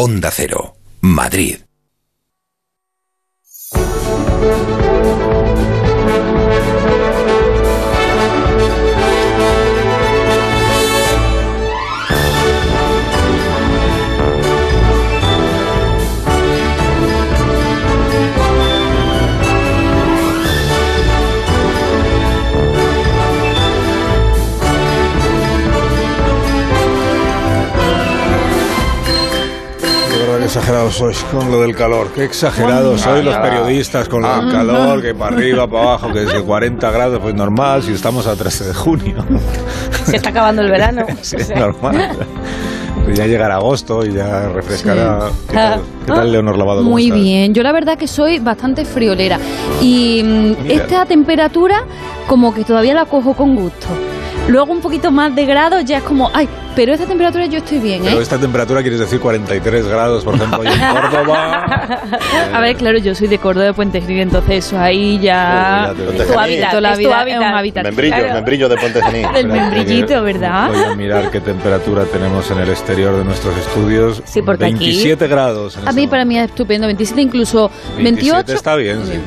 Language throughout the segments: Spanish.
Onda Cero, Madrid. Exagerados sois con lo del calor. Qué exagerados sois los periodistas con lo del calor, que para arriba, para abajo, que es de 40 grados, pues normal, si estamos a 13 de junio. Se está acabando el verano. Sí, es normal. Ya llegará agosto y ya refrescará. ¿Qué, tal, qué tal, Leonor Lavado? ¿Cómo Muy estás? bien, yo la verdad que soy bastante friolera y mm, Mira. esta temperatura como que todavía la cojo con gusto. Luego un poquito más de grados ya es como, ay, pero esta temperatura yo estoy bien, ¿eh? Pero esta temperatura quieres decir 43 grados, por ejemplo, hoy en Córdoba. A ver, claro, yo soy de Córdoba de Puente Genil, entonces eso ahí ya... Uy, ya te- Es tu hábitat, Toda la es tu vida hábitat. es un hábitat. Membrillo, Claro. membrillo de Ponte Genil. Del membrillito, ¿verdad? Voy a mirar qué temperatura tenemos en el exterior de nuestros estudios. Sí, porque aquí- 27 grados. en A este mí para mí es estupendo, 27 incluso 27 28. está bien, sí.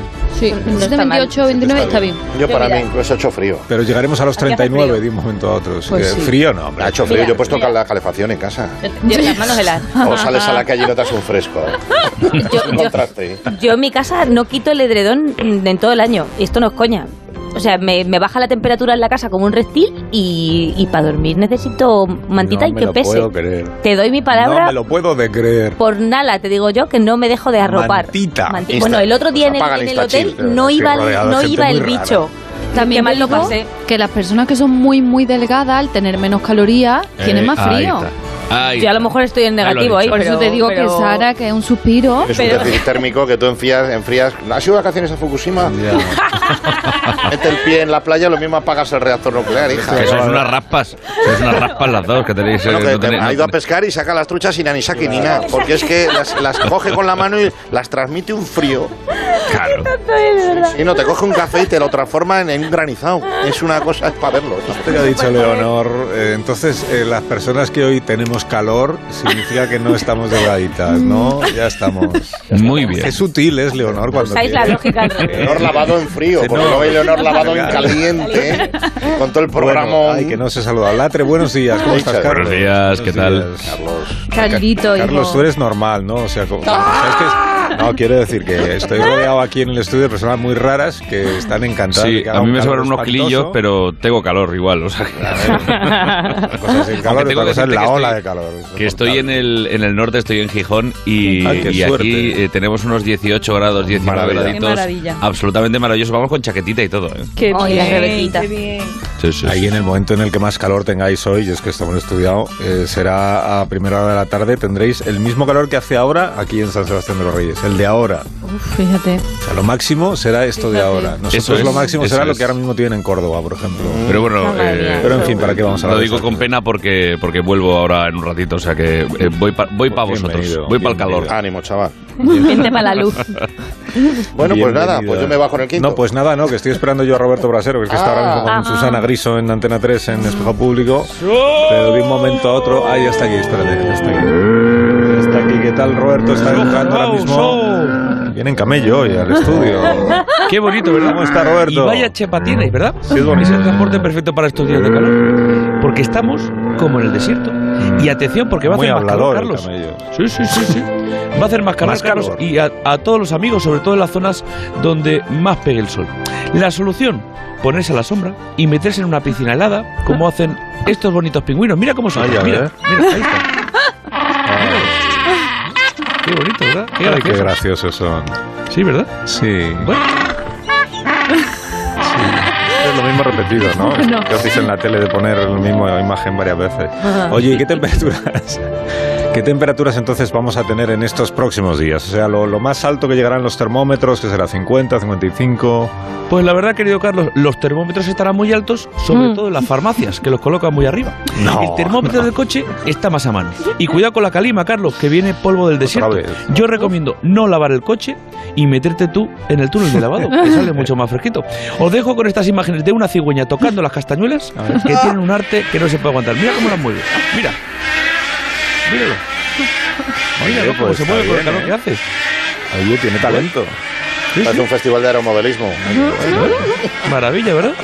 Sí, No 27, está mal. 28, 29 está bien. Yo para mí incluso ha hecho frío. Pero llegaremos a los Aquí hace 39 frío. de un momento a otro. Pues sí. Frío no, hombre. Ha hecho frío. Mira, Yo he puesto mira. la calefacción en casa. Yo, las manos heladas. O sales a la calle y notas un fresco. Yo, Un yo- en mi casa no quito el edredón en todo el año. Esto no es coña. O sea, me, me baja la temperatura en la casa como un reptil y, y para dormir necesito mantita no y me que lo pese. puedo creer. Te doy mi palabra No me lo puedo de creer. por nada, te digo yo, que no me dejo de arropar. Mantita. Manti- Insta- Bueno, el otro día en el, en el hotel pero no iba, no iba el bicho. También mal lo pasé. que las personas que son muy, muy delgadas, al tener menos calorías, tienen más frío. Yo a lo mejor estoy en negativo ahí. Por eso pero- te digo pero- que Sara, que es un suspiro. Es un déficit térmico que tú enfrías, enfrías. ¿Has ido de vacaciones a Fukushima? Mete el pie en la playa, lo mismo apagas el reactor nuclear, hija. Que sois unas raspas. Sois unas raspas las dos que tenéis. Bueno, eh, que no te- tenéis- ha ido a pescar y saca las truchas sin anisaki ni nada. Porque es que las, las coge con la mano y las transmite un frío. Claro. Y no, te coge un café y te lo transforma en, en un granizado. Es una cosa, es para verlo. Esto que ha dicho Leonor, eh, entonces eh, las personas que hoy tenemos calor significa que no estamos delgaditas, ¿no? Ya estamos. Muy bien. Qué sutil es Leonor cuando Usáis la lógica. Leonor lavado en frío, Sí, porque no. hay Leonor lavado en caliente, con todo el programa. Bueno, ay, que no se ha saludado. Latre, buenos días. ¿Cómo estás, Buenos Carlos? días, ¿qué tal? Carlos. Carlito, Carlos, hijo. tú eres normal, ¿no? O sea, como- ¿sabes qué es? No, quiero decir que estoy rodeado aquí en el estudio de personas muy raras que están encantadas. de Sí, que a mí un me sobran unos espantoso. kilillos, pero tengo calor igual. O sea, que- Una cosa es el calor, Aunque tengo otra que cosa es decirte la que ola estoy- de calor. es que estoy en el, en el norte, estoy en Gijón y, Ay, qué y aquí suerte. eh, tenemos unos 18 grados, 19 Maravilla. graditos. Qué maravilla. Absolutamente maravilloso. Vamos con chaquetita y todo. ¿eh? Qué Ay, bien, rebequitas. qué bien. Sí, sí, Ahí sí. en el momento en el que más calor tengáis hoy, y es que estamos estudiado, eh, será a primera hora de la tarde, tendréis el mismo calor que hace ahora aquí en San Sebastián de los Reyes, el de ahora. Uf, fíjate. O sea, lo máximo será esto de ahora. Nosotros Eso es, lo máximo eso será lo que ahora mismo tienen en Córdoba, por ejemplo. Pero bueno, eh. Pero en fin, ¿para qué vamos a lo hablar de digo con pena porque, porque vuelvo ahora en un ratito. O sea que eh, voy para voy pa vosotros. Bienvenido, voy para el calor. Ánimo, chaval. Vente para la luz. Bueno, pues nada, pues yo me bajo en el quinto. No, pues nada, no, que estoy esperando yo a Roberto Brasero, que es que está ahora mismo con Ah. Susana Griso en Antena 3 en Espejo Público. Pero de un momento a otro. Ah, ya está aquí, espérate, ya está aquí. Está aquí, ¿qué tal, Roberto? Está entrando ahora mismo. Viene en camello hoy al estudio. Qué bonito, ¿verdad? ¿Cómo está, Roberto? Y vaya chepa tiene, ¿verdad? Sí, es bonito. es el transporte perfecto para estos días de calor. Porque estamos como en el desierto. Y atención, porque va a Muy hacer más calor, Carlos. Sí, sí, sí, sí. Va a hacer más calor, Más Carlos. calor. Y a, a todos los amigos, sobre todo en las zonas donde más pegue el sol. La solución, ponerse a la sombra y meterse en una piscina helada, como hacen estos bonitos pingüinos. Mira cómo son. Mira, mira, ahí está. Qué bonito, ¿verdad? Qué Ay, qué gracioso. graciosos son. Sí, ¿verdad? Sí. Bueno, Es lo mismo repetido, ¿no? Que hacéis en la tele de poner la misma imagen varias veces. Oye, ¿y qué temperaturas? ¿Qué temperaturas entonces vamos a tener en estos próximos días? O sea, lo, lo más alto que llegarán los termómetros, que será 50, 55. Pues la verdad, querido Carlos, los termómetros estarán muy altos, sobre Mm. todo en las farmacias, que los colocan muy arriba. No, el termómetro no. del coche está más a mano. Y cuidado con la calima, Carlos, que viene polvo del desierto. vez. Yo recomiendo no lavar el coche y meterte tú en el túnel de lavado, que sale mucho más fresquito. Os dejo con estas imágenes de una cigüeña tocando las castañuelas, que tienen un arte que no se puede aguantar. Mira cómo las mueve. Mira. Míralo. Oye, ¿cómo pues se mueve con el calor ¿eh? que hace? Oye, tiene talento. Parece un festival de aeromodelismo. Maravilla, ¿verdad?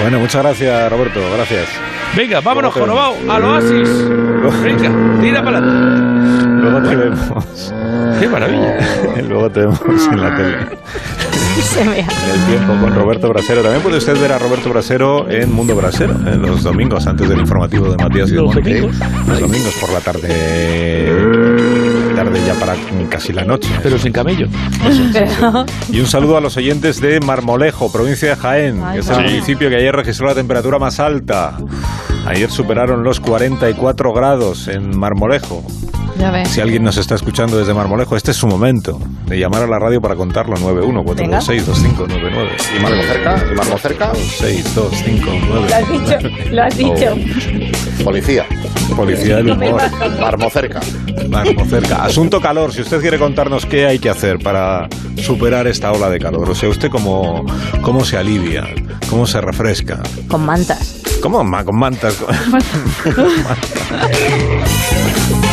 Bueno, muchas gracias, Roberto. Gracias. Venga, vámonos, Jorobado, al oasis. Venga, tira para adelante. Luego te vemos. Qué maravilla. Luego te vemos en la tele. Se me ha- En el tiempo con Roberto Brasero. También puede usted ver a Roberto Brasero en Mundo Brasero, en los domingos, antes del informativo de Matías y de domingos. Los domingos por la tarde. Tarde ya para casi la noche. Pero sin camello. Pero- Y un saludo a los oyentes de Marmolejo, provincia de Jaén, Ay, que es el sí. municipio que ayer registró la temperatura más alta. Ayer superaron los 44 grados en Marmolejo. Ya ves. Si alguien nos está escuchando desde Marmolejo, este es su momento de llamar a la radio para contarlo. 914262599. ¿Y Marmo cerca? ¿Y Marmo cerca? 6259. Lo has dicho, lo has dicho. Policía. Policía del humor. Marmo cerca. Marmo cerca. Asunto calor. Si usted quiere contarnos qué hay que hacer para superar esta ola de calor. O sea, usted cómo, cómo se alivia, cómo se refresca. Con mantas. ¿Cómo? Con mantas. Mantas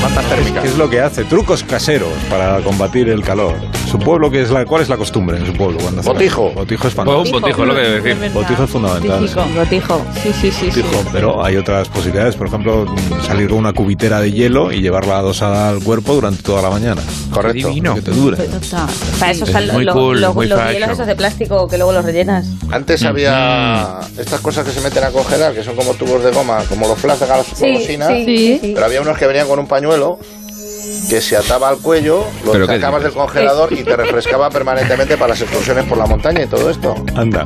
¿Qué térmicas. es lo que hace? Trucos caseros para combatir el calor. ¿Su pueblo qué es la, cuál es la costumbre en su pueblo? Cuando hace- Botijo. Botijo es fantástico. un botijo, lo que decir. Botijo es fundamental. Botijo. Gotijo. Sí, sí, sí. sí. Botijo, pero hay otras posibilidades, por ejemplo, salir con una cubitera de hielo y llevarla adosada al cuerpo durante toda la mañana. Correcto. Divino. Que te dure. Total. Para eso están muy los, cool, los- los hielos esos de plástico que luego los rellenas. Antes había estas cosas que se meten a congelar, que son como tubos de goma, como los flash de gas golosina. Sí. Pero había unos que venían con un pañuelo que se ataba al cuello, lo ¿Pero qué sacabas del congelador y te refrescaba permanentemente para las excursiones por la montaña y todo esto. Anda.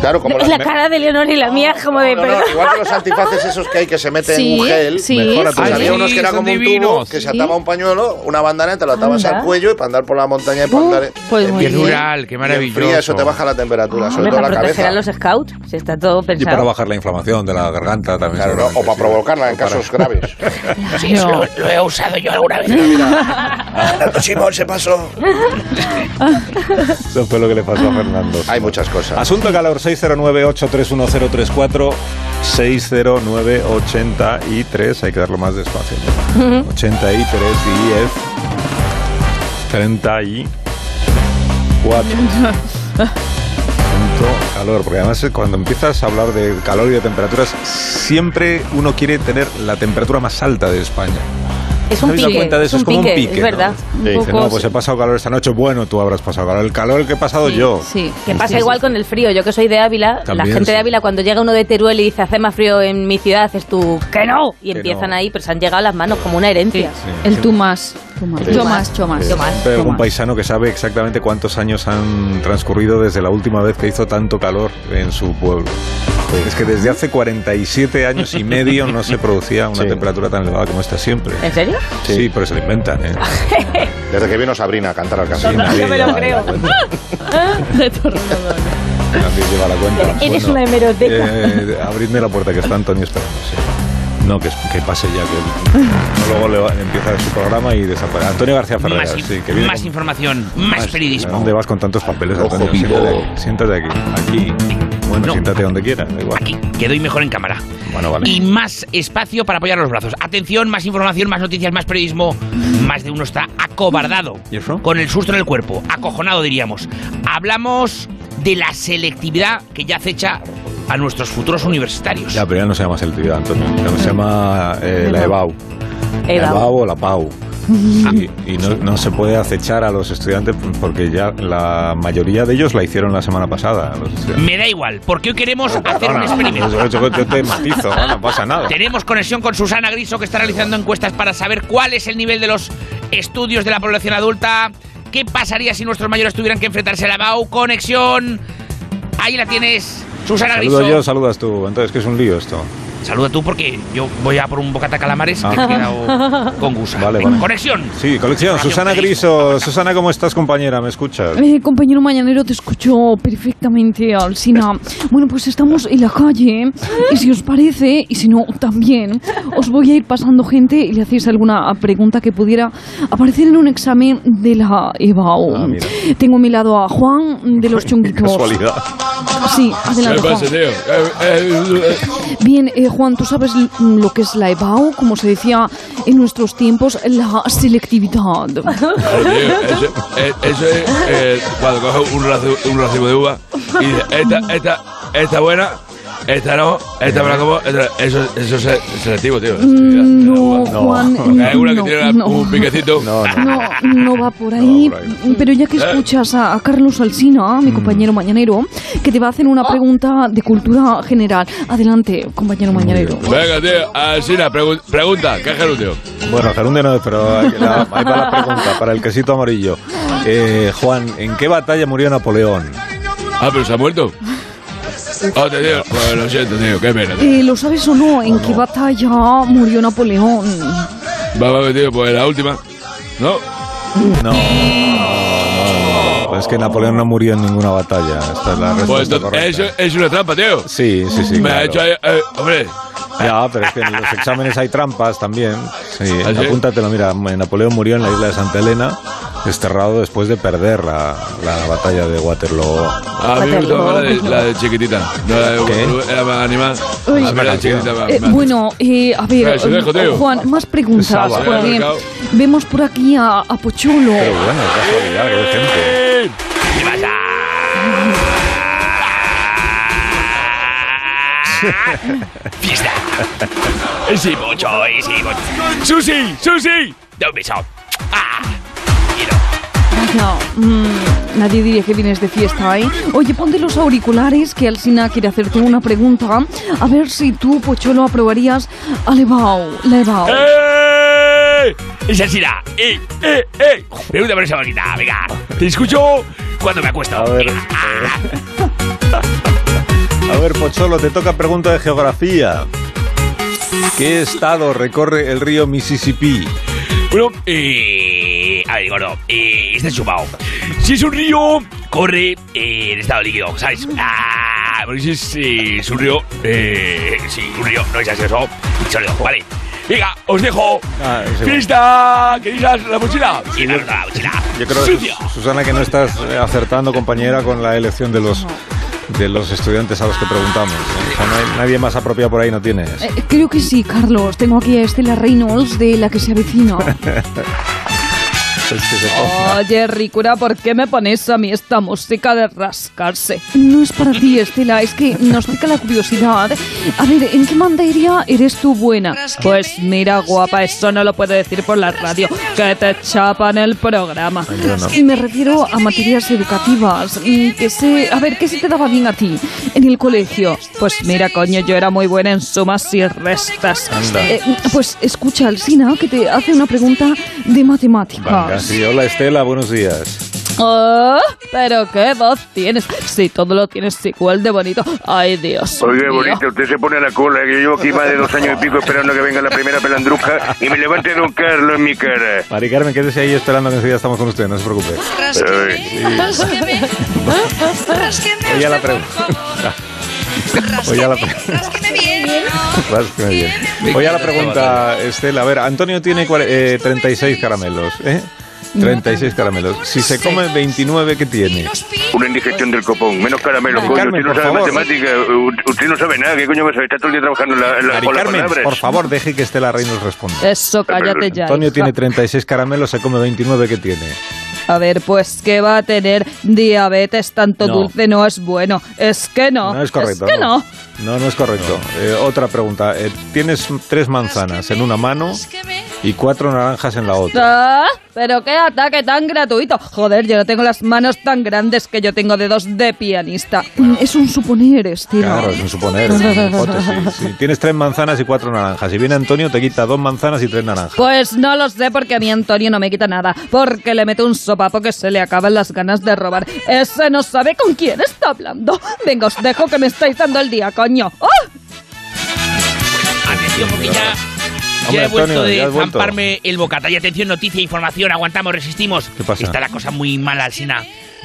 Claro, como las La cara de Leonor y la mía es como de No, no, igual que los antifaces esos que hay que se meten Sí, en un gel. sí. Pues Ay, había sí, unos que era como un tubo que se ataba un pañuelo, una bandana, te lo atabas Anda. al cuello y para andar por la montaña y para Uh, andar. pues en bien. rural, qué Y maravilloso. enfría, eso te baja la temperatura, sobre Hombre, todo la proteger cabeza. a los scouts, si está todo Y para pensado. bajar la inflamación de la garganta también. Claro, ¿no? o para provocarla en casos graves. Sí, lo, lo he usado yo alguna vez. Simón se pasó. Eso fue lo que le pasó a Fernando. Hay muchas cosas. Asunto calor 609-831-034 609-83 Hay que darlo más despacio 83 10 34 Asunto calor Porque además cuando empiezas a hablar de calor y de temperaturas Siempre uno quiere tener la temperatura más alta de España Es un ¿Habéis dado pique. cuenta de eso? Es Es un pique, es ¿no? verdad. Un Dice, poco, no, pues sí. he pasado calor esta noche Bueno, tú habrás pasado calor El calor que he pasado yo Sí. Que pasa Sí, igual sí. con el frío. Yo que soy de Ávila, También, la gente sí. de Ávila cuando llega uno de Teruel y dice hace más frío en mi ciudad, haces tú que no y Que empiezan no. ahí, pero se han llegado a las manos como una herencia. Sí. El tú más. Yo más, yo más. Yo más. Más. paisano que sabe exactamente cuántos años han transcurrido desde la última vez que hizo tanto calor en su pueblo. Es que desde hace 47 años y medio no se producía una Sí. temperatura tan elevada como esta siempre. ¿En serio? Sí, pero se lo inventan. ¿eh? Desde que vino Sabrina a cantar al casino. No, no, Nadie yo me lo creo. De. Nadie lleva la cuenta. Eres una hemeroteca. eh, abridme la puerta que está Antonio esperando. No, que, que pase ya, que luego le va- empieza su programa y desaparece. Antonio García Ferreira, Más, sí, que viene más con- información, más, ¿A periodismo. dónde vas con tantos papeles, Ojo Antonio? Siéntate aquí. Siéntate aquí. Aquí. Bueno, No. siéntate donde quieras, da igual. Aquí, que doy mejor en cámara. Bueno, vale. Y más espacio para apoyar los brazos. Atención, más información, más noticias, más periodismo. Más de uno está acobardado. ¿Y eso? Con el susto en el cuerpo. Acojonado, diríamos. Hablamos de la selectividad que ya acecha a nuestros futuros universitarios. Ya, pero ya no se llama selectividad, Antonio. Ya se llama eh, la EBAU. La Eva. EBAU o la PAU. Sí, y no, no se puede acechar a los estudiantes porque ya la mayoría de ellos la hicieron la semana pasada. Los. Me da igual, porque hoy queremos hacer un experimento. yo- yo- yo te matizo, no pasa nada. Tenemos conexión con Susana Griso, que está realizando encuestas para saber cuál es el nivel de los estudios de la población adulta. ¿Qué pasaría si nuestros mayores tuvieran que enfrentarse a la BAU? Conexión. Ahí la tienes, Susana Griso. Saludo yo, saludas tú. Entonces, que es un lío esto. Saluda tú porque yo voy a por un bocata calamares que he Ah. quedado con gusa. Vale, vale. Conexión. Sí, colección. Información Susana. Griso. Susana, ¿cómo estás, compañera? ¿Me escuchas? Eh, compañero mañanero, te escucho perfectamente, Alsina. Bueno, pues estamos en la calle y si os parece, y si no, también, os voy a ir pasando gente y le hacéis alguna pregunta que pudiera aparecer en un examen de la EBAU. Ah. Tengo a mi lado a Juan de los Chunguitos. Casualidad. Sí, adelante, Juan. tío? Bien, eh, Juan, ¿tú sabes l- lo que es la EBAU? Como se decía en nuestros tiempos, la selectividad. Eso, eh, es eh, cuando coges un racimo de uva y dices, esta, esta, esta buena, esta no, esta me la como, esta- eso, eso es selectivo, tío. Mm, No, No, Juan, hay una que no, tiene no. un piquecito. No, no. No, no va por ahí. No va por Pero ya que escuchas a, a Carlos Alsina, Mm. mi compañero mañanero, que te va a hacer una pregunta de cultura general. Adelante, compañero mañanero. Venga, tío, Alsina, pregu- pregunta, ¿qué es gerundio? Bueno, gerundio no, pero ahí, la- ahí va la pregunta para el quesito amarillo. Eh, Juan, ¿en qué batalla murió Napoleón? Ah, pero se ha muerto. Ah, te digo, pues lo siento, tío, qué pena. tío. Eh, ¿Lo sabes o no? ¿En qué batalla murió Napoleón? Va, va, tío, pues la última. ¿No? No, no, no, no. Es que Napoleón no murió en ninguna batalla. Esta es la Pues respuesta eso es una trampa, tío. Sí, sí, sí. Me claro. ha hecho ahí, eh, hombre. Ya, pero es que en los exámenes hay trampas también. Sí, ¿Ah, sí? apúntatelo. Mira, Napoleón murió en la isla de Santa Elena, desterrado después de perder la, la batalla de Waterloo. A mí me gustaba más la de, la de chiquitita. No, la de ¿Qué? era más animal. Uy. La chiquitita más- Eh, más- bueno, eh, a ver, Eh, se dejo, tío. Juan, más preguntas. Porque vemos por aquí a, a Pocholo. Pero bueno, qué casualidad, qué gente. ¿Qué pasa? ¡Fiesta! ¡Sí, mucho! ¡Sí, mucho! ¡Susi! ¡Susi! ¡Da un beso! ¡Ah! No, mm, nadie diría que vienes de fiesta, ¿eh? Oye, ponte los auriculares, que Alsina quiere hacerte una pregunta. A ver si tú, Pocholo, aprobarías a Levao. Levao. ¡Eh! ¡Esa será! ¡Eh, eh, eh! Pregunta por esa bonita, venga. Te escucho cuando me acuesto. A ver. A ver, Pocholo, te toca pregunta de geografía. ¿Qué estado recorre el río Mississippi? Bueno, eh. A ver, no. Eh, está chupado. Si es un río, corre eh, en estado líquido, ¿sabes? Ah, porque si es, eh, es un río. Eh, sí, un río, no es gaseoso, sólido, vale. Venga, os dejo. Ah, es. ¡Fiesta! ¿Queréis la, la mochila? Sí, la, la mochila. Yo creo Susana que no estás eh, acertando, compañera, con la elección de los de los estudiantes a los que preguntamos. ¿eh? O sea, no hay- nadie más apropiado por ahí no tienes. Eh, creo que sí, Carlos. Tengo aquí a Estela Reynolds de la que se avecina. Es que se ponga. Oye, Ricura, ¿por qué me pones a mí esta música de rascarse? No es para ti, Estela, es que nos pica la curiosidad. A ver, ¿en qué mandaría eres tú buena? Pues mira, guapa, eso no lo puedo decir por la radio, que te chapan el programa. yo no. Y me refiero a materias educativas, mm, que sé... A ver, ¿qué se te daba bien a ti en el colegio? Pues mira, coño, yo era muy buena en sumas y restas. Eh, pues escucha, Alsina, que te hace una pregunta de matemáticas. Venga, sí, hola Estela, buenos días. Oh, pero qué voz tienes. Si todo lo tienes igual de bonito. Ay, Dios. Oiga, mío. bonita, usted se pone a la cola, que yo llevo aquí más de dos años y pico esperando que venga la primera pelandruja y me levante Don Carlos en mi cara. Mari Carmen, quédese ahí esperando que enseguida estamos con usted, no se preocupe. Ay, Oye la pregunta. Oye la pregunta. Rásqueme bien. Oye la pregunta, Estela. A ver, Antonio tiene eh, 36 caramelos, ¿eh? 36 caramelos. Si se come 29, ¿qué tiene? una indigestión del copón, menos caramelo, Mari coño, Carmen, usted no sabe favor. matemática, usted no sabe nada, ¿qué coño va a? Está todo el día trabajando en la, en la- Mari con las Carmen, palabras. por favor, deje que Estela Rey nos responda. Eso, cállate ya. Antonio hija. tiene 36 caramelos, se come 29, ¿qué tiene? A ver, pues que va a tener diabetes, tanto No. dulce no es bueno. Es que no. No es correcto. Es que no. No, no es correcto. Eh, otra pregunta. Eh, tienes tres manzanas en una mano y cuatro naranjas en la otra. Ah, pero qué ataque tan gratuito. Joder, yo no tengo las manos tan grandes que yo tengo dedos de pianista. Es un suponer, Estela. Claro, es un suponer, es una hipótesis. Si tienes tres manzanas y cuatro naranjas. Si viene Antonio, te quita dos manzanas y tres naranjas. Pues no lo sé porque a mi Antonio no me quita nada, porque le meto un sopapo que se le acaban las ganas de robar. Ese no sabe con quién está hablando. Venga, os dejo que me estáis dando el día, coño. ¡Ah! Atención, porque ya. Hombre, Ya he vuelto Antonio, de zamparme el bocata. Y atención, noticia, información, aguantamos, resistimos. ¿Qué pasa? Está la cosa muy mala, Alsina.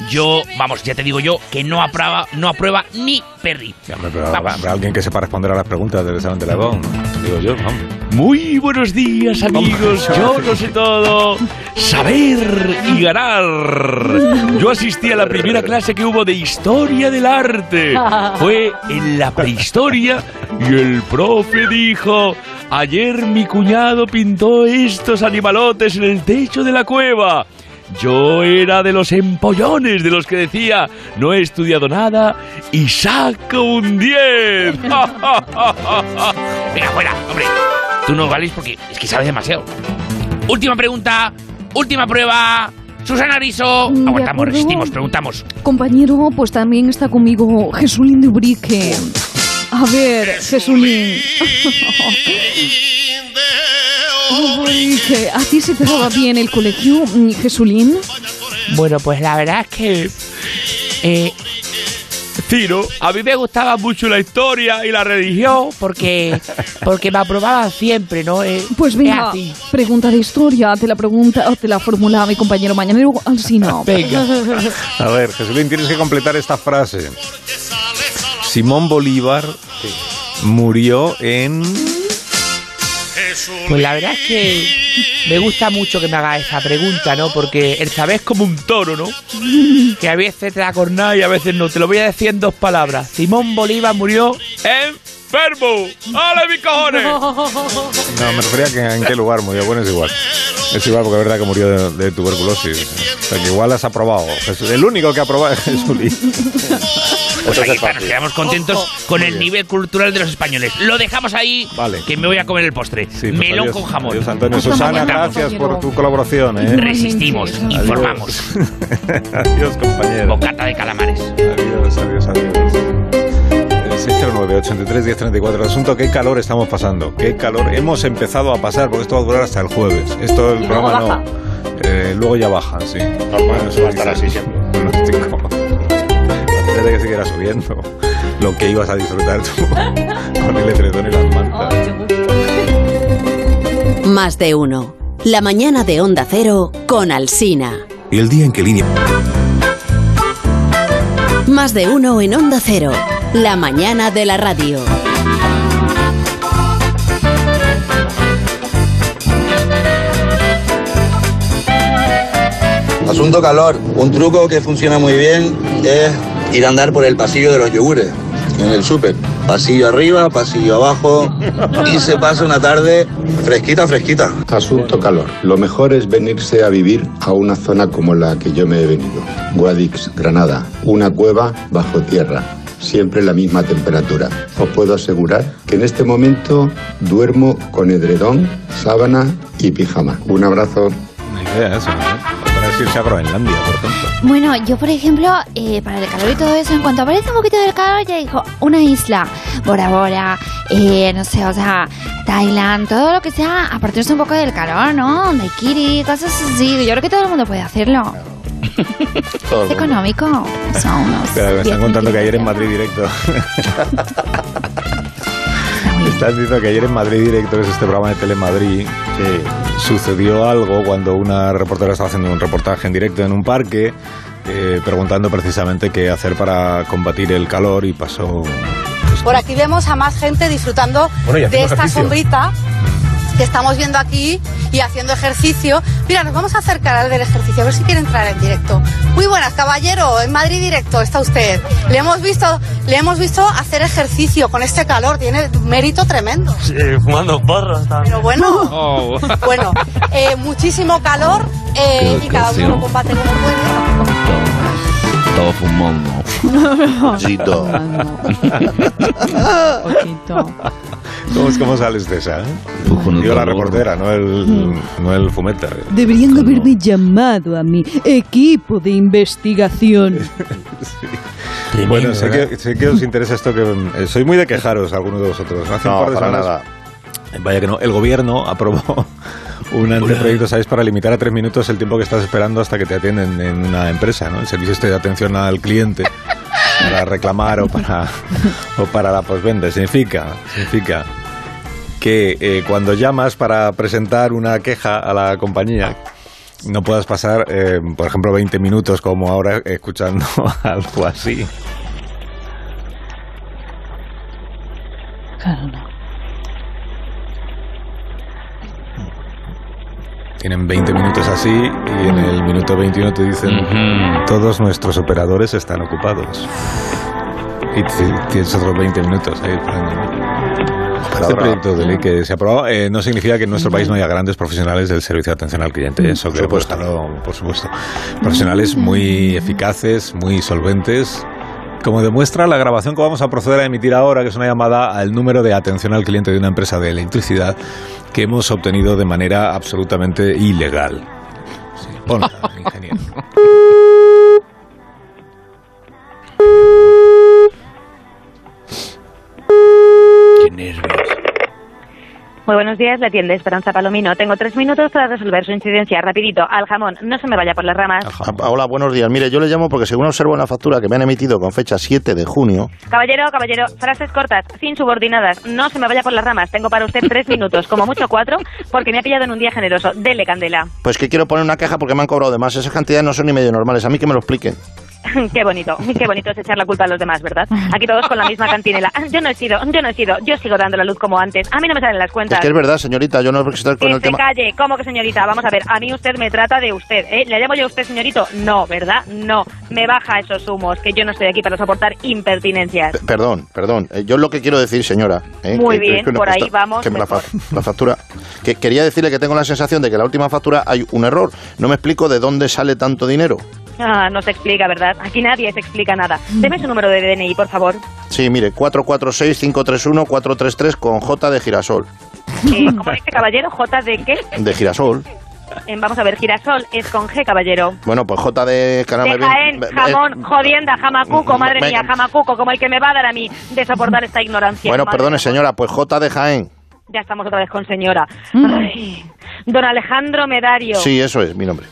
Yo, vamos, ya te digo yo, que no aprueba, no aprueba ni Perry. Sí, hombre, pero Vamos. habrá, habrá alguien que sepa responder a las preguntas del examen de la. Digo yo, vamos. Muy buenos días, amigos. Yo lo sé todo. Saber y ganar. Yo asistí a la primera clase que hubo de historia del arte. Fue en la prehistoria y el profe dijo: Ayer mi cuñado pintó estos animalotes en el techo de la cueva. Yo era de los empollones, de los que decía, no he estudiado nada y saco un 10. Venga, fuera, hombre. Tú no vales porque es que sabes demasiado. Última pregunta, última prueba. Susana Ariso. De Aguantamos, resistimos, preguntamos. Compañero, pues también está conmigo Jesulín de Ubrique. A ver, Jesulín. ¿a ti se te daba bien el colegio, mm, Jesulín? Bueno, pues la verdad es que. Eh, Ciro, a mí me gustaba mucho la historia y la religión porque, porque me aprobaban siempre, ¿no? Eh, Pues es venga, pregunta de historia, te la pregunta, te la formula mi compañero mañanero Alsina. Venga. A ver, Jesulín, tienes que completar esta frase. Simón Bolívar murió en... Pues la verdad es que me gusta mucho que me hagas esa pregunta, ¿no? Porque el saber es como un toro, ¿no? Que a veces te da cornada y a veces no. Te lo voy a decir en dos palabras. Simón Bolívar murió enfermo. ¡Ale, mis cojones! No, me refería a que en qué lugar murió. Bueno, es igual. Es igual porque es verdad que murió de, de tuberculosis. O sea, que igual has aprobado. El único que ha aprobado es Jesulín. Pues aquí está, nos quedamos contentos con el nivel cultural de los españoles. Lo dejamos ahí, Vale. que me voy a comer el postre. Sí, pues Melón adiós. con jamón. Adiós, Antonio. Hasta Susana, gracias por tu colaboración. ¿eh? Resistimos, informamos. adiós, compañero. Bocata de calamares. Adiós, adiós, adiós. Eh, 609 83 1034 El asunto, qué calor estamos pasando. Qué calor. Hemos empezado a pasar, porque esto va a durar hasta el jueves. Esto, el programa no. Eh, luego ya baja, sí. Normal, eso va a estar así siempre. De que siguiera subiendo. Lo que ibas a disfrutar tú con el etretón y las mantas. Más de uno. La mañana de Onda Cero con Alsina. Y el día en que línea... Más de uno en Onda Cero. La mañana de la radio. Asunto calor. Un truco que funciona muy bien es ir a andar por el pasillo de los yogures en el súper. Pasillo arriba, pasillo abajo y se pasa una tarde fresquita, fresquita. Asunto calor. Lo mejor es venirse a vivir a una zona como la que yo me he venido. Guadix, Granada. Una cueva bajo tierra. Siempre la misma temperatura. Os puedo asegurar que en este momento duermo con edredón, sábana y pijama. Un abrazo. Una idea eso, ¿no? Irse a Groenlandia, por ejemplo. Bueno, yo por ejemplo, eh, para el calor y todo eso, en cuanto aparece un poquito del calor, ya dijo, una isla, Bora Bora, eh, no sé, o sea, Thailand, todo lo que sea, a partirse un poco del calor, ¿no? Daiquiri, cosas así, yo creo que todo el mundo puede hacerlo. Es económico, son unos... Espera, me están 10.000 contando que ayer en. Madrid directo. Me están diciendo que ayer en Madrid directo, que es este programa de Telemadrid, sucedió algo cuando una reportera estaba haciendo un reportaje en directo en un parque, eh, preguntando precisamente qué hacer para combatir el calor y pasó. Por aquí vemos a más gente disfrutando Bueno, de esta ejercicio. sombrita que estamos viendo aquí y haciendo ejercicio. Mira, nos vamos a acercar al del ejercicio, a ver si quiere entrar en directo. Muy buenas, caballero, en Madrid directo está usted. Le hemos visto, le hemos visto hacer ejercicio con este calor, tiene mérito tremendo. Sí, fumando porros también. Pero bueno, Oh. bueno, eh, muchísimo calor eh, y cada uno combate como puede. Todo fumando. Poquito. ¿Cómo, es- ¿Cómo sales de esa? eh? Digo la reportera, no el, no el fumeta. Deberían de haberme llamado a mi equipo de investigación. Bueno, sé que, sé que os interesa esto que... eh, soy muy de quejaros, algunos de vosotros. Hace un No, par de para semanas- nada. Vaya que no. El gobierno aprobó un anteproyecto, ¿sabéis? Para limitar a tres minutos el tiempo que estás esperando hasta que te atienden en una empresa, ¿no? El servicio este de atención al cliente para reclamar o para, o para la posventa. Significa, significa que eh, cuando llamas para presentar una queja a la compañía, no puedas pasar, eh, por ejemplo, 20 minutos como ahora escuchando algo así. Claro, no. Tienen 20 minutos así y en el minuto 21 te dicen todos nuestros operadores están ocupados. Y t- tienes otros 20 minutos ahí esperando. Este proyecto de ley que se ha aprobado eh, no significa que en nuestro país no haya grandes profesionales del servicio de atención al cliente. Eso que por por supuesto. Profesionales muy eficaces, muy solventes. Como demuestra la grabación que vamos a proceder a emitir ahora, que es una llamada al número de atención al cliente de una empresa de electricidad que hemos obtenido de manera absolutamente ilegal. Sí, ponla, ingeniero. Qué nervios. Muy buenos días, le atiende Esperanza Palomino. Tengo tres minutos para resolver su incidencia. Rapidito, al jamón, no se me vaya por las ramas. Ah, Hola, buenos días. Mire, yo le llamo porque según observo en la factura que me han emitido con fecha 7 de junio, Caballero, caballero, frases cortas, sin subordinadas. No se me vaya por las ramas. Tengo para usted tres minutos, como mucho cuatro, porque me ha pillado en un día generoso. Dele candela. pues que quiero poner una queja porque me han cobrado de más. Esas cantidades no son ni medio normales. A mí que me lo expliquen. qué bonito, qué bonito es echar la culpa a los demás, ¿verdad? Aquí todos con la misma cantinela. Yo no he sido, yo no he sido, yo sigo dando la luz como antes. A mí no me salen las Es cuentas. que es verdad, señorita, yo no voy a estar con Que el se tema... calle, ¿cómo que señorita? Vamos a ver, a mí usted me trata de usted, ¿eh? ¿Le llamo yo a usted señorito? No, ¿verdad? No. Me baja esos humos, que yo no estoy aquí para soportar impertinencias. P- Perdón, perdón. Eh, Yo lo que quiero decir, señora. eh, Muy que- bien, que por ahí vamos que me la, fa- mejor. la factura. Que quería decirle que tengo la sensación de que en la última factura hay un error. No me explico de dónde sale tanto dinero. Ah, no se explica, ¿verdad? Aquí nadie se explica nada. Deme su número de DNI, por favor. Sí, mire, 446-531-433 con J de girasol. Eh, ¿Cómo dice caballero? ¿J de qué? De girasol. Eh, vamos a ver, girasol es con G, caballero. Bueno, pues J de... caramba, De bien- Jaén, eh, jamón, jodienda, jamacuco, madre Venga. mía, jamacuco, como el que me va a dar a mí de soportar esta ignorancia. Bueno, Madre perdone, mía. señora, pues J de Jaén. Ya estamos otra vez con señora. Ay, don Alejandro Medario. Sí, eso es mi nombre.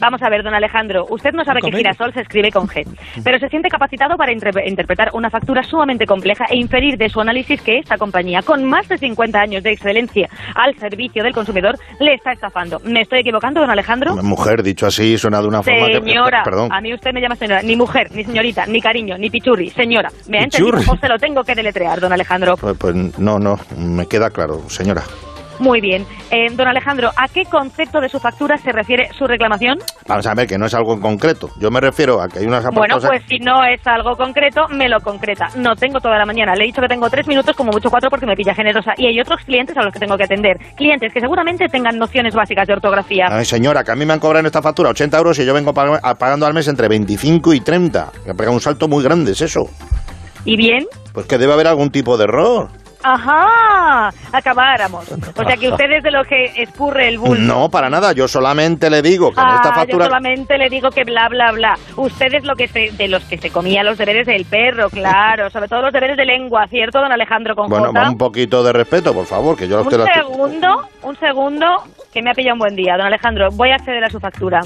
Vamos a ver, don Alejandro, usted no sabe que girasol se escribe con G, pero se siente capacitado para interpre- interpretar una factura sumamente compleja e inferir de su análisis que esta compañía, con más de 50 años de excelencia al servicio del consumidor, le está estafando. ¿Me estoy equivocando, don Alejandro? Mujer, dicho así, suena de una forma que... Señora, Perdón. a mí usted me llama señora, ni mujer, ni señorita, ni cariño, ni pichurri, señora. ¿Me ha entendido o se lo tengo que deletrear, don Alejandro? Pues, pues no, no, me queda claro, señora. Muy bien. Eh, don Alejandro, ¿a qué concepto de su factura se refiere su reclamación? Vamos a ver, que no es algo en concreto. Yo me refiero a que hay unas Bueno, pues si no es algo concreto, me lo concreta. No tengo toda la mañana. Le he dicho que tengo tres minutos, como mucho cuatro, porque me pilla generosa. Y hay otros clientes a los que tengo que atender. Clientes que seguramente tengan nociones básicas de ortografía. Ay, señora, que a mí me han cobrado en esta factura 80 euros y yo vengo pagando al mes entre 25 y 30. Me ha pegado un salto muy grande, es eso. ¿Y bien? Pues que debe haber algún tipo de error. ¡Ajá! Acabáramos. O sea que usted es de lo que escurre el bulto. No, para nada. Yo solamente le digo que en Ah, esta yo factura... solamente le digo que bla, bla, bla. Usted es lo que se, de los que se comía los deberes del perro, claro. Sobre todo los deberes de lengua, ¿cierto, don Alejandro con Bueno, un poquito de respeto, por favor, que yo a usted Un la segundo, un segundo, que me ha pillado un buen día. Don Alejandro, voy a acceder a su factura.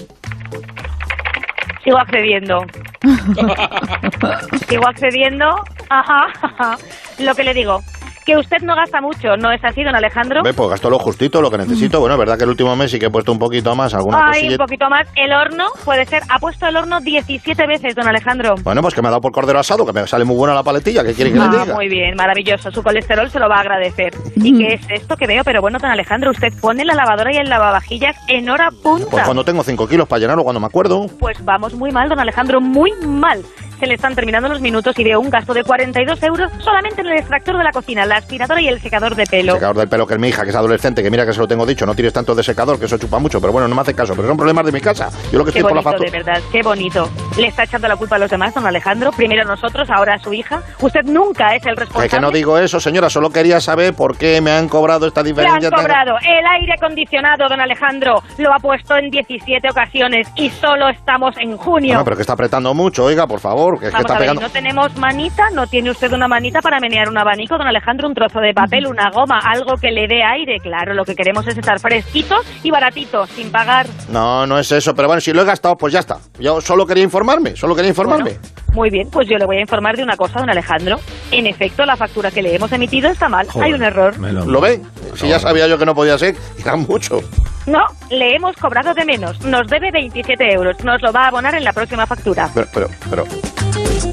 Sigo accediendo. Sigo accediendo. Ajá, ajá. Lo que le digo, que usted no gasta mucho, ¿no es así, don Alejandro? Ve, pues gasto lo justito, lo que necesito. Bueno, es verdad que el último mes sí que he puesto un poquito más, alguna Ay, cosilla. un poquito más. El horno puede ser. Ha puesto el horno 17 veces, don Alejandro. Bueno, pues que me ha dado por cordero asado, que me sale muy buena la paletilla. ¿Qué quiere que le Ah, diga? muy bien, maravilloso. Su colesterol se lo va a agradecer. ¿Y qué es esto que veo? Pero bueno, don Alejandro, usted pone la lavadora y el lavavajillas en hora punta. Pues cuando tengo 5 kilos para llenarlo, cuando me acuerdo. Pues vamos muy mal, don Alejandro, muy mal. Se le están terminando los minutos y veo un gasto de 42 euros solamente en el extractor de la cocina, la aspiradora y el secador de pelo. Secador del pelo que es mi hija, que es adolescente, que mira que se lo tengo dicho, no tires tanto de secador, que eso chupa mucho, pero bueno, no me hace caso, pero son problemas de mi casa. Yo lo que Qué estoy por la de verdad, qué bonito. Le está echando la culpa a los demás, don Alejandro. Primero nosotros, ahora a su hija. Usted nunca es el responsable. que no digo eso, señora, solo quería saber por qué me han cobrado esta Le han diferencia. cobrado el aire acondicionado, don Alejandro. Lo ha puesto en 17 ocasiones y solo estamos en junio. No, pero que está apretando mucho, oiga, por favor, que es que Vamos está a ver, pegando. no tenemos manita, no tiene usted una manita para menear un abanico, don Alejandro, un trozo de papel, una goma, algo que le dé aire. Claro, lo que queremos es estar fresquitos y baratitos, sin pagar. No, no es eso, pero bueno, si lo he gastado, pues ya está. Yo solo quería informarme, solo quería informarme. Muy bien, pues yo le voy a informar de una cosa, don Alejandro. En efecto, la factura que le hemos emitido está mal. Hay un error. ¿Lo ve? Si ya sabía yo que no podía ser, era mucho. No, le hemos cobrado de menos. Nos debe 27 euros. Nos lo va a abonar en la próxima factura. Pero, pero, pero.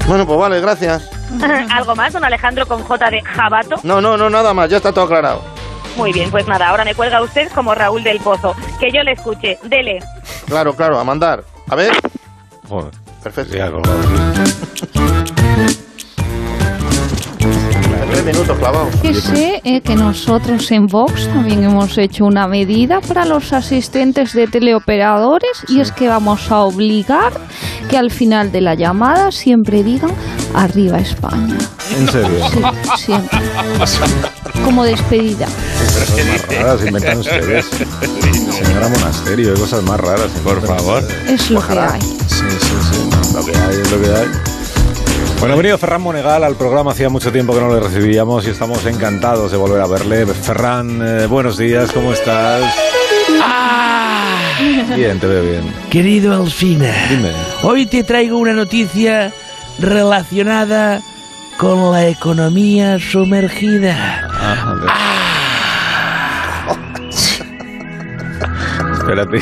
Bueno, pues vale, gracias. ¿Algo más, don Alejandro, con J de Jabato? No, no, no, nada más, ya está todo aclarado. Muy bien, pues nada, ahora me cuelga usted como Raúl del Pozo. Que yo le escuche. Dele. Claro, claro, a mandar. A ver. Joder. Perfecto. Ya, colgado. Tres minutos clavados. Que sé eh, que nosotros en Vox también hemos hecho una medida para los asistentes de teleoperadores y es que vamos a obligar que al final de la llamada siempre digan arriba España. ¿En serio? Sí, siempre. Como despedida. Cosas más raras inventan ustedes. Señora Monasterio, hay cosas más raras. Por favor. Es lo que hay. Sí, sí, que hay es lo que hay. Bueno, ha venido Ferran Monegal al programa, hacía mucho tiempo que no le recibíamos y estamos encantados de volver a verle. Ferran, eh, buenos días, ¿cómo estás? Bien, te veo bien. Querido Alfina, Dime. hoy te traigo una noticia relacionada con la economía sumergida. Espérate.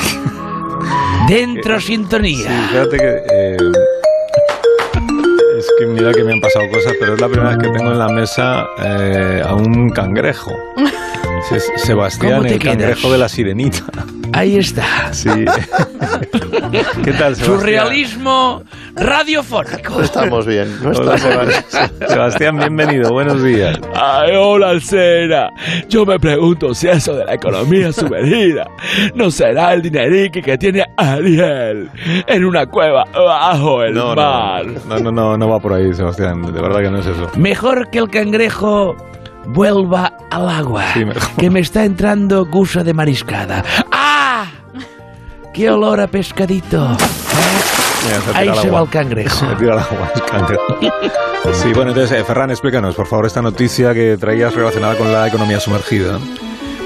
Dentro Sí, sintonía. espérate que... eh, es que mira que me han pasado cosas, pero es la primera vez que tengo en la mesa eh, a un cangrejo. Es Sebastián, ¿Cómo te el quedas? cangrejo de la sirenita. Ahí está. Sí. ¿Qué tal, Sebastián? Surrealismo radiofónico. Estamos bien. No Hola, estamos bien. Sebastián, bienvenido, buenos días. Ay, hola, Alcena. Yo me pregunto si eso de la economía sumergida no será el dinerique que tiene Ariel en una cueva bajo el No, mar. no, no, no, no va por ahí, Sebastián, de verdad que no es eso. Mejor que el cangrejo vuelva al agua. Sí. Que me está entrando gusa de mariscada. ¡Ah! ¡Qué olor a pescadito! Se Ahí se va el cangrejo. Se tira al agua, el cangrejo. Sí, bueno, entonces, eh, Ferran, explícanos, por favor, esta noticia que traías relacionada con la economía sumergida.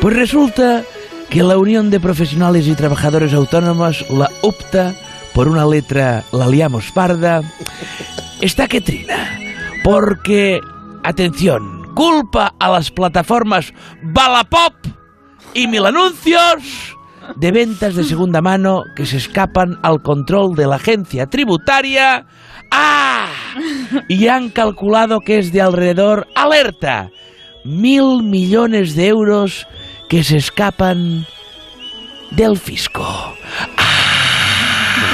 Pues resulta que la Unión de Profesionales y Trabajadores Autónomos, la UPTA, por una letra la liamos parda, está que trina. Porque, atención, culpa a las plataformas Balapop y Mil Anuncios de ventas de segunda mano que se escapan al control de la agencia tributaria. ¡Ah! Y han calculado que es de alrededor, alerta, mil millones de euros que se escapan del fisco.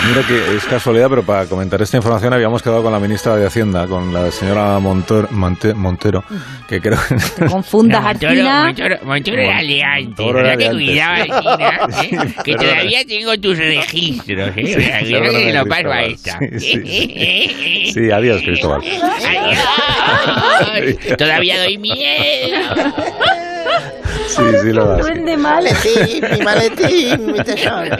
Mira que es casualidad, pero para comentar esta información habíamos quedado con la ministra de Hacienda, con la señora Montor- Monte- Montero, que creo que... Te confundas, Artina. Montoro era de antes, Montoro era de antes. cuidado, Alcina, ¿eh? que todavía tengo tus registros, ¿eh? Sí, que lo paso a esta. Sí, sí, Sí, adiós, Cristóbal. Ay, todavía doy miedo. Sí, sí lo das. Duende mal. mi maletín, mi tesoro.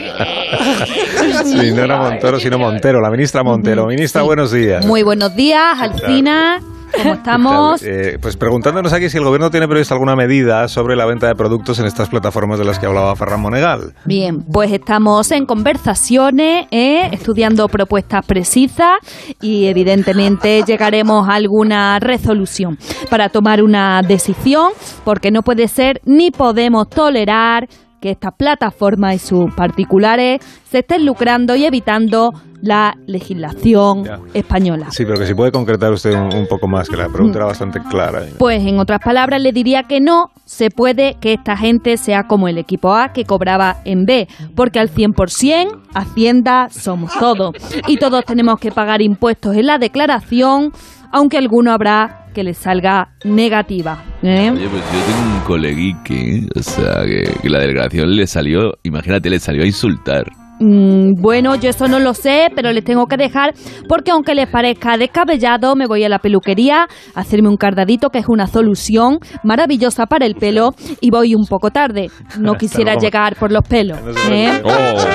Sí, no era Montoro, sino Montero, la ministra Montero. Ministra, buenos días. Muy buenos días, Alcina. ¿Cómo estamos? Eh, pues preguntándonos aquí si el gobierno tiene previsto alguna medida sobre la venta de productos en estas plataformas de las que hablaba Ferran Monegal. Bien, pues estamos en conversaciones, ¿eh? estudiando propuestas precisas y evidentemente llegaremos a alguna resolución para tomar una decisión, porque no puede ser ni podemos tolerar que estas plataformas y sus particulares se estén lucrando y evitando la legislación Ya. española. Sí, pero que si puede concretar usted un, un poco más, que la pregunta era bastante clara. Pues en otras palabras le diría que no se puede que esta gente sea como el equipo A que cobraba en B, porque al 100% Hacienda somos todos y todos tenemos que pagar impuestos en la declaración, aunque alguno habrá que les salga negativa. ¿eh? Oye, pues yo tengo un coleguique, o sea, que, que la delegación le salió, imagínate, le salió a insultar. Mm, bueno, yo eso no lo sé, pero les tengo que dejar porque aunque les parezca descabellado, me voy a la peluquería a hacerme un cardadito que es una solución maravillosa para el pelo y voy un poco tarde. No quisiera llegar por los pelos. ¿eh? Adiós.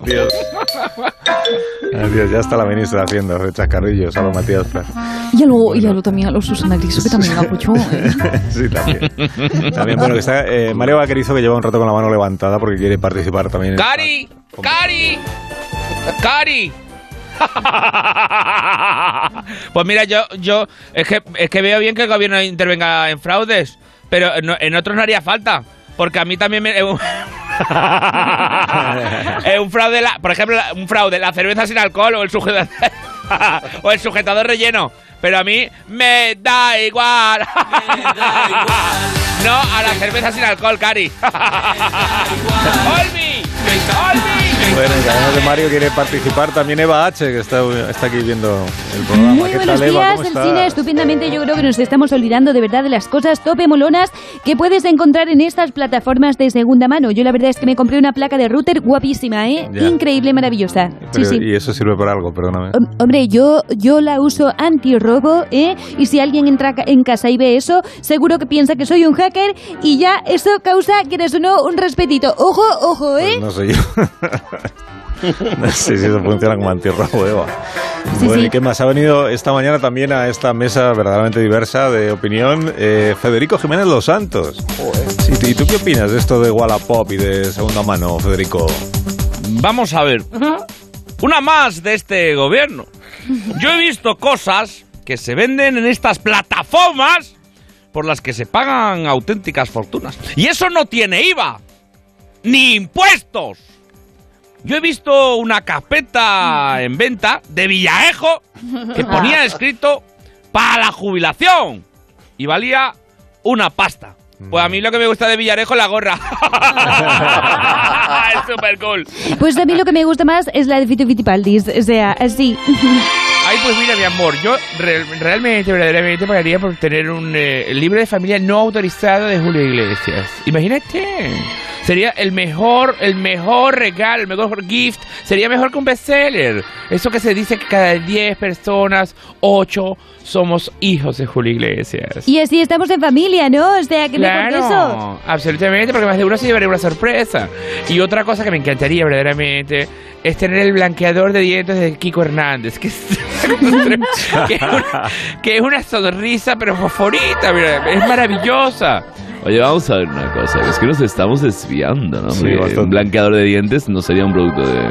Adiós, ya está la ministra de Hacienda, de chascarrillos, a lo Matías. Y algo, y algo también a los Susana Griso, que también apoyó. ¿eh? Sí, también. También, bueno, que está eh, Mario Vaquerizo que lleva un rato con la mano levantada porque quiere participar también. en- ¡Cari! ¡Cari! ¡Cari! Pues mira, yo, yo es que es que veo bien que el gobierno intervenga en fraudes, pero no- en otros no haría falta, porque a mí también me es un, fraude, la- por ejemplo, un fraude, la cerveza sin alcohol o el sujetador o el sujetador relleno, pero a mí me da igual. No a la cerveza sin alcohol, Cari. ¡Olmi! ¡Olmi! Bueno, además de Mario quiere participar también Eva H, que está, está aquí viendo el programa. Muy ¿Qué buenos tal, días, ¿Cómo el cine estupendamente. Yo creo que nos estamos olvidando de verdad de las cosas tope molonas que puedes encontrar en estas plataformas de segunda mano. Yo la verdad es que me compré una placa de router guapísima, ¿eh? Ya. Increíble, maravillosa. Sí, Pero- sí. Y eso sirve para algo, perdóname. Hom- Hombre, yo, yo la uso anti-robo, ¿eh? Y si alguien entra en casa y ve eso, seguro que piensa que soy un hacker y ya eso causa, quieres o no, un respetito. Ojo, ojo, ¿eh? Pues no sé yo. no sé si eso funciona como antirrobo, Eva. Sí, bueno, sí. ¿y qué más? Ha venido esta mañana también a esta mesa verdaderamente diversa de opinión eh, Federico Jiménez Los Santos. ¿Y tú qué opinas de esto de Wallapop y de segunda mano, Federico? Vamos a ver. Una más de este gobierno. Yo he visto cosas que se venden en estas plataformas por las que se pagan auténticas fortunas. Y eso no tiene IVA, ni impuestos. Yo he visto una carpeta en venta de Villaejo que ponía escrito para la jubilación y valía una pasta. Pues a mí lo que me gusta de Villarejo es la gorra. es super cool. Pues a mí lo que me gusta más es la de Fito Fitipaldis, o sea, así. Ay, pues mira, mi amor, yo re- realmente, verdaderamente pagaría por tener un eh, libro de familia no autorizado de Julio Iglesias. Imagínate. Sería el mejor, el mejor regalo, el mejor gift. Sería mejor que un bestseller. Eso que se dice que cada 10 personas, 8 somos hijos de Julio Iglesias. Y así estamos en familia, ¿no? O sea, que mejor que eso. Claro, absolutamente, porque más de uno se llevaría una sorpresa. Y otra cosa que me encantaría verdaderamente es tener el blanqueador de dientes de Kiko Hernández, que es, que es, una, que es una sonrisa, pero fosforita, mira, es maravillosa. Oye, vamos a ver una cosa, es que nos estamos desviando, ¿no? Sí, un blanqueador de dientes no sería un producto de,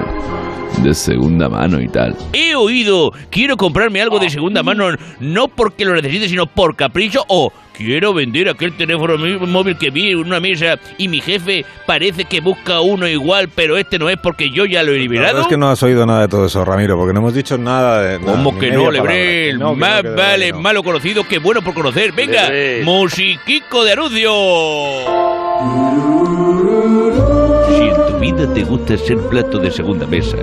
de segunda mano y tal. He oído, quiero comprarme algo de segunda mano, no porque lo necesite, sino por capricho, o quiero vender aquel teléfono móvil que vi en una mesa y mi jefe parece que busca uno igual, pero este no es porque yo ya lo he La liberado. verdad es que no has oído nada de todo eso, Ramiro, porque no hemos dicho nada de nada, ¿Cómo que no. Lebrel? No, no, Más vale no. malo conocido que bueno por conocer. Venga, Lebrel. musiquico de anuncio. Vida te gusta ser plato de segunda mesa,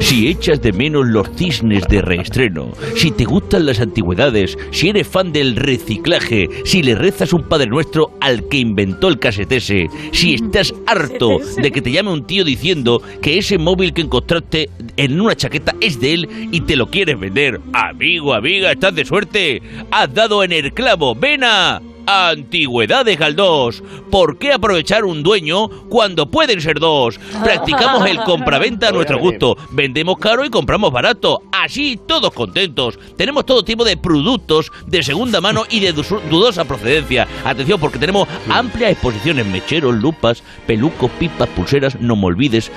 si echas de menos los cisnes de reestreno, si te gustan las antigüedades, si eres fan del reciclaje, si le rezas un Padre Nuestro al que inventó el casetese, si estás harto de que te llame un tío diciendo que ese móvil que encontraste en una chaqueta es de él y te lo quieres vender, amigo, amiga, estás de suerte, has dado en el clavo, ven a... Antigüedades Galdós. ¿Por qué aprovechar un dueño cuando pueden ser dos? Practicamos el compraventa a nuestro gusto. Vendemos caro y compramos barato. Así todos contentos. Tenemos todo tipo de productos de segunda mano y de dudosa procedencia. Atención porque tenemos amplia exposición en mecheros, lupas, pelucos, pipas, pulseras, no me olvides,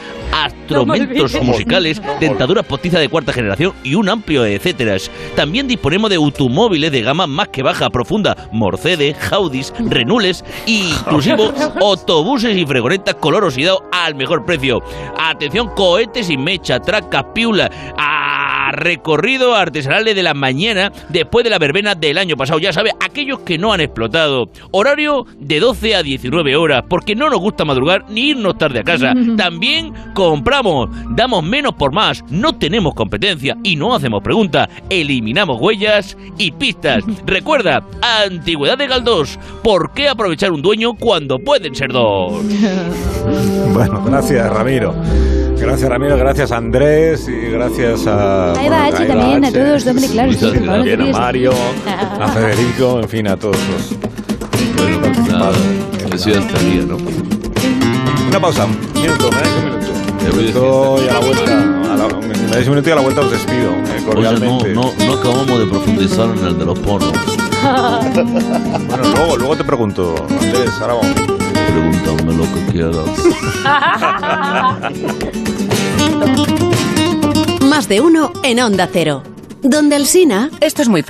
instrumentos musicales, dentadura postiza de cuarta generación y un amplio etcétera. También disponemos de automóviles de gama más que baja, profunda, Mercedes, Audis, Renules e inclusive autobuses y fregonetas color oxidado al mejor precio. Atención, cohetes y mecha, tracas, piula, a recorrido artesanales de la mañana después de la verbena del año pasado. Ya sabe, aquellos que no han explotado. Horario de 12 a 19 horas, porque no nos gusta madrugar ni irnos tarde a casa. También compramos, damos menos por más, no tenemos competencia y no hacemos preguntas. Eliminamos huellas y pistas. Recuerda, Antigüedad de Galdós, ¿por qué aprovechar un dueño cuando pueden ser dos? Bueno, gracias, Ramiro. Gracias, Ramiro. Gracias, Andrés. Y gracias a. A Eva H Eva también, a todos, hombre, claro. A. Mario, a Federico, en fin, a todos los. Bueno, pues nada, eso ya estaría, ¿no? Una pausa. Un minuto, ¿me dais un minuto? Y a la vuelta. a la- me dais un minuto y a la vuelta os despido. eh, Oye, no, cordialmente. no, no acabamos de profundizar en el de los pornos. Bueno, luego, luego te pregunto, Andrés, ahora vamos. Pregúntame lo que quieras. Más de uno en Onda Cero. Donde el Sina. Esto es muy fácil.